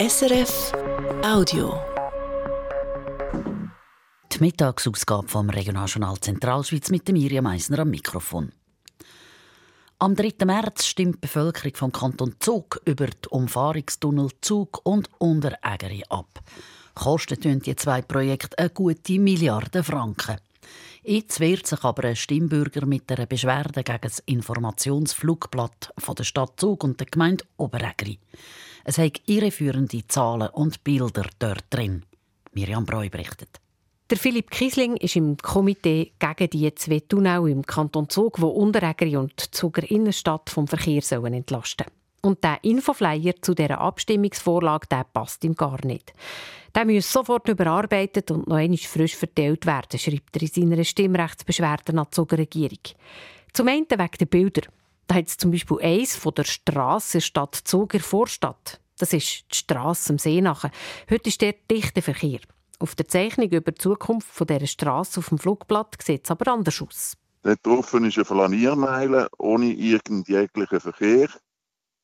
SRF Audio. Die Mittagsausgabe vom Regionaljournal Zentralschweiz mit dem Miriam Meisner am Mikrofon. Am 3. März stimmt die Bevölkerung vom Kanton Zug über die Umfahrungstunnel Zug und Unterägeri ab. Kosten die zwei Projekte eine gute Milliarde Franken. Jetzt wehrt sich aber ein Stimmbürger mit einer Beschwerde gegen das Informationsflugblatt von der Stadt Zug und der Gemeinde Oberägeri. Es hat irreführende Zahlen und Bilder dort drin. Miriam Breu berichtet. Der Philipp Kiesling ist im Komitee gegen die zwei Tunnel im Kanton Zug, wo Unterägeri und Zuger Innenstadt vom Verkehr sollen entlasten Und der Infoflyer zu dieser Abstimmungsvorlage der passt ihm gar nicht. Der muss sofort überarbeitet und noch einmal frisch verteilt werden, schreibt er in seiner Stimmrechtsbeschwerde an die Zuger Regierung. Zum einen wegen der Bilder. Da hat es zum Beispiel eins von der Straße Stadt Zuger Vorstadt. Das ist die Straße am See nachher. Heute ist der dichter Verkehr. Auf der Zeichnung über die Zukunft von dieser Straße auf dem Flugblatt sieht es aber anders aus. Dort drauf ist eine Flaniermeile ohne irgendjeglichen Verkehr.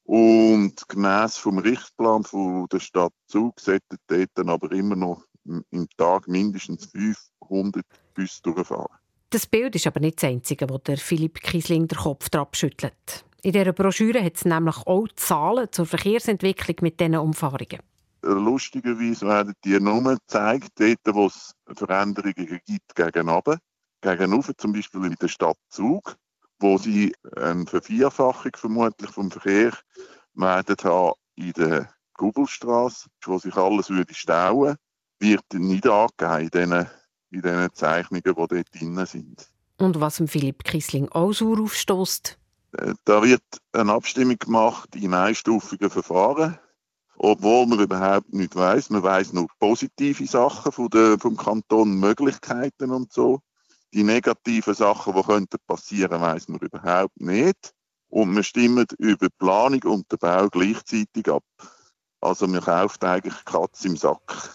Und gemäss vom Richtplan von der Stadt Zug sollten dort dann aber immer noch im Tag mindestens 500 Busse durchfahren. Das Bild ist aber nicht das einzige, wo der Philipp Kiesling den Kopf abschüttelt. In dieser Broschüre hat es nämlich auch Zahlen zur Verkehrsentwicklung mit diesen Umfahrungen. Lustigerweise werden die nur gezeigt, dort, wo es Veränderungen gibt gegenüber. Gegenüber zum Beispiel in der Stadt Zug, wo sie eine Vervierfachung vermutlich vom Verkehr werden haben in der Gubelstraße, wo sich alles würde stauen, wird nicht angegeben in in den Zeichnungen, die dort drin sind. Und was Philipp Kissling auch sauer aufstößt? Äh, da wird eine Abstimmung gemacht in einstufigen Verfahren, obwohl man überhaupt nicht weiß. Man weiß nur positive Sachen von der, vom Kanton, Möglichkeiten und so. Die negativen Sachen, die könnten passieren, weiß man überhaupt nicht. Und man stimmt über Planung und den Bau gleichzeitig ab. Also man kauft eigentlich Katz im Sack.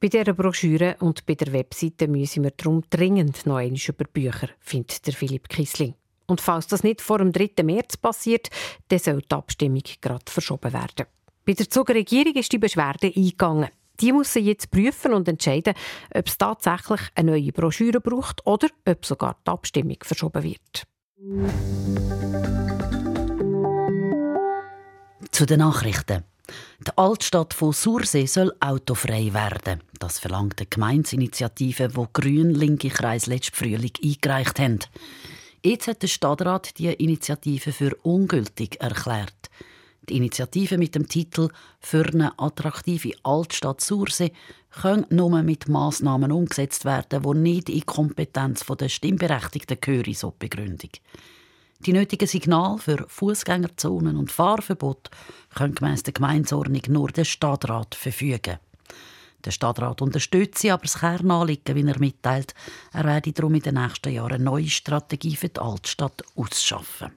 Bei dieser Broschüre und bei der Webseite müssen wir darum dringend noch einmal über Bücher, findet der Philipp Kissling. Und falls das nicht vor dem 3. März passiert, dann soll die Abstimmung gerade verschoben werden. Bei der Zuger Regierung ist die Beschwerde eingegangen. Die muss jetzt prüfen und entscheiden, ob es tatsächlich eine neue Broschüre braucht oder ob sogar die Abstimmung verschoben wird. Zu den Nachrichten. Die Altstadt von Sursee soll autofrei werden. Das verlangt die Gemeinsinitiative, die grün-linke Kreis letzten Frühling eingereicht haben. Jetzt hat der Stadtrat die Initiative für ungültig erklärt. Die Initiative mit dem Titel «Für eine attraktive Altstadt Sursee» kann nur mit Massnahmen umgesetzt werden, die nicht in die Kompetenz der Stimmberechtigten gehören, so die Begründung. Die nötigen Signale für Fußgängerzonen und Fahrverbot können gemäss der Gemeinsordnung nur der Stadtrat verfügen. Der Stadtrat unterstützt sie, aber das Kernanliegen, wie er mitteilt, er werde darum in den nächsten Jahren eine neue Strategie für die Altstadt ausschaffen.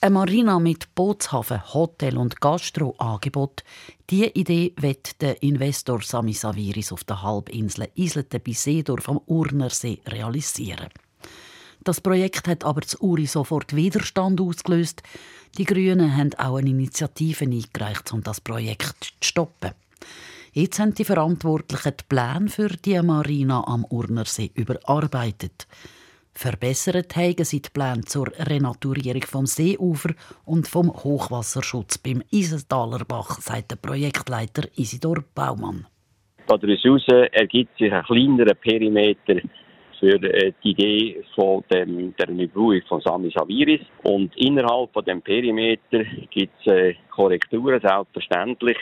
Eine Marina mit Bootshafen, Hotel und Gastro-Angebot. Diese Idee wird der Investor Sami Saviris auf der Halbinsel Islete bei Seedorf am Urnersee realisieren. Das Projekt hat aber zu Uri sofort Widerstand ausgelöst. Die Grünen haben auch eine Initiative eingereicht, um das Projekt zu stoppen. Jetzt haben die Verantwortlichen die Pläne für die Marina am Urnersee überarbeitet. Verbessert haben sie die Pläne zur Renaturierung vom Seeufer und vom Hochwasserschutz beim Isentaler Bach, sagt der Projektleiter Isidor Baumann. Daraus ergibt sich ein kleinerer Perimeter für äh, die Idee von dem, der Neubauung von Sami Saviris. Und innerhalb von dem Perimeter gibt es äh, Korrekturen, selbstverständlich,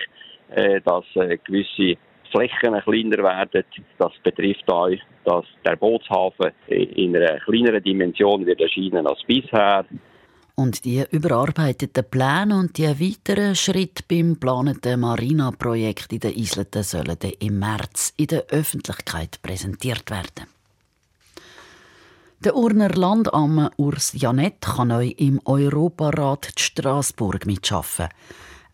dass gewisse Flächen kleiner werden. Das betrifft auch, dass der Bootshafen in einer kleineren Dimension wird erscheinen als bisher. Und die überarbeiteten Pläne und die weiteren Schritte beim geplanten Marina-Projekt in den Isleten sollen im März in der Öffentlichkeit präsentiert werden. Der Urner Landamme Urs Janett kann neu im Europarat Straßburg mitschaffen.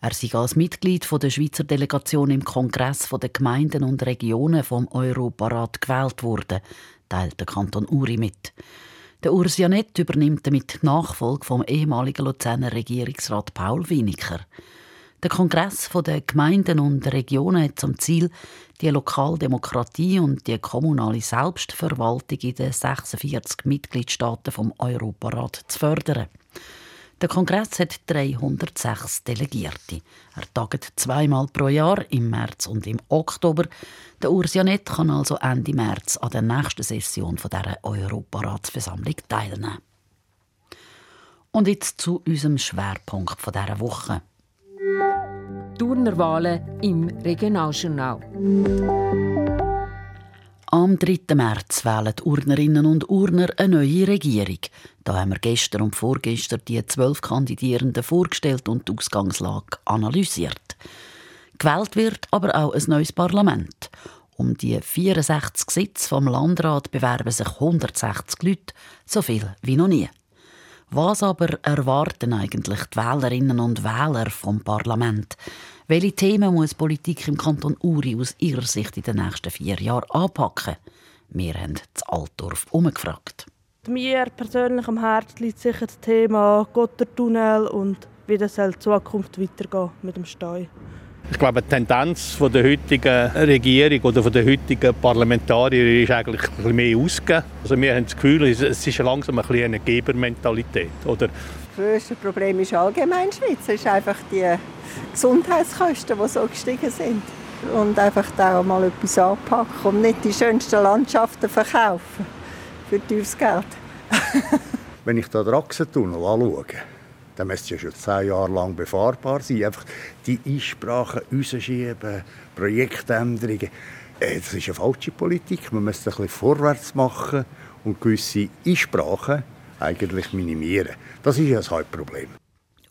Er sei als Mitglied der Schweizer Delegation im Kongress der Gemeinden und Regionen vom Europarat gewählt worden, teilt der Kanton Uri mit. Der Urs Janett übernimmt damit die Nachfolge vom ehemaligen Luzerner Regierungsrat Paul Winiker. Der Kongress der Gemeinden und Regionen hat zum Ziel, die Lokaldemokratie und die kommunale Selbstverwaltung in den 46 Mitgliedstaaten vom Europarat zu fördern. Der Kongress hat 306 Delegierte. Er tagt zweimal pro Jahr, im März und im Oktober. Der Ursianet kann also Ende März an der nächsten Session dieser Europaratsversammlung teilnehmen. Und jetzt zu unserem Schwerpunkt dieser Woche. Turnerwahlen im Regionaljournal. Am 3. März wählen die Urnerinnen und Urner eine neue Regierung. Da haben wir gestern und vorgestern die zwölf Kandidierenden vorgestellt und die Ausgangslage analysiert. Gewählt wird aber auch ein neues Parlament. Um die 64 Sitze vom Landrat bewerben sich 160 Leute, so viel wie noch nie. Was aber erwarten eigentlich die Wählerinnen und Wähler vom Parlament? Welche Themen muss Politik im Kanton Uri aus ihrer Sicht in den nächsten vier Jahren anpacken? Wir haben das Altdorf umgefragt. Mir persönlich am Herzen liegt sicher das Thema Gottertunnel und wie das in Zukunft weitergehen mit dem Steu. Ich glaube, die Tendenz von der heutigen Regierung oder von der heutigen Parlamentarier ist eigentlich ein bisschen mehr ausgegeben. Also wir haben das Gefühl, es ist langsam ein bisschen eine Gebermentalität. Oder das grösste Problem ist allgemein Schweiz. Es ist einfach die Gesundheitskosten, die so gestiegen sind. Und einfach da mal etwas anpacken und nicht die schönsten Landschaften verkaufen für teures Geld. Wenn ich den Raxentunnel anschaue, dann müsste ja schon zehn Jahre lang befahrbar sein. Einfach die Einsprachen rausschieben, Projektänderungen. Äh, das ist eine falsche Politik. Man müsste ein bisschen vorwärts machen und gewisse Einsprachen eigentlich minimieren. Das ist ja das Hauptproblem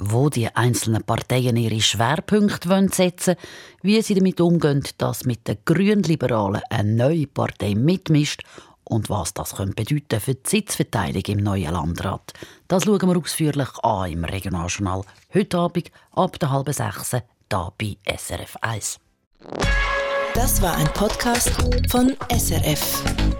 wo die einzelnen Parteien ihre Schwerpunkte setzen wollen, wie sie damit umgehen, dass mit den Grünliberalen eine neue Partei mitmischt und was das bedeuten für die Sitzverteilung im neuen Landrat. Das schauen wir ausführlich an im Regionaljournal heute Abend ab der halben sechs hier bei SRF 1. Das war ein Podcast von SRF.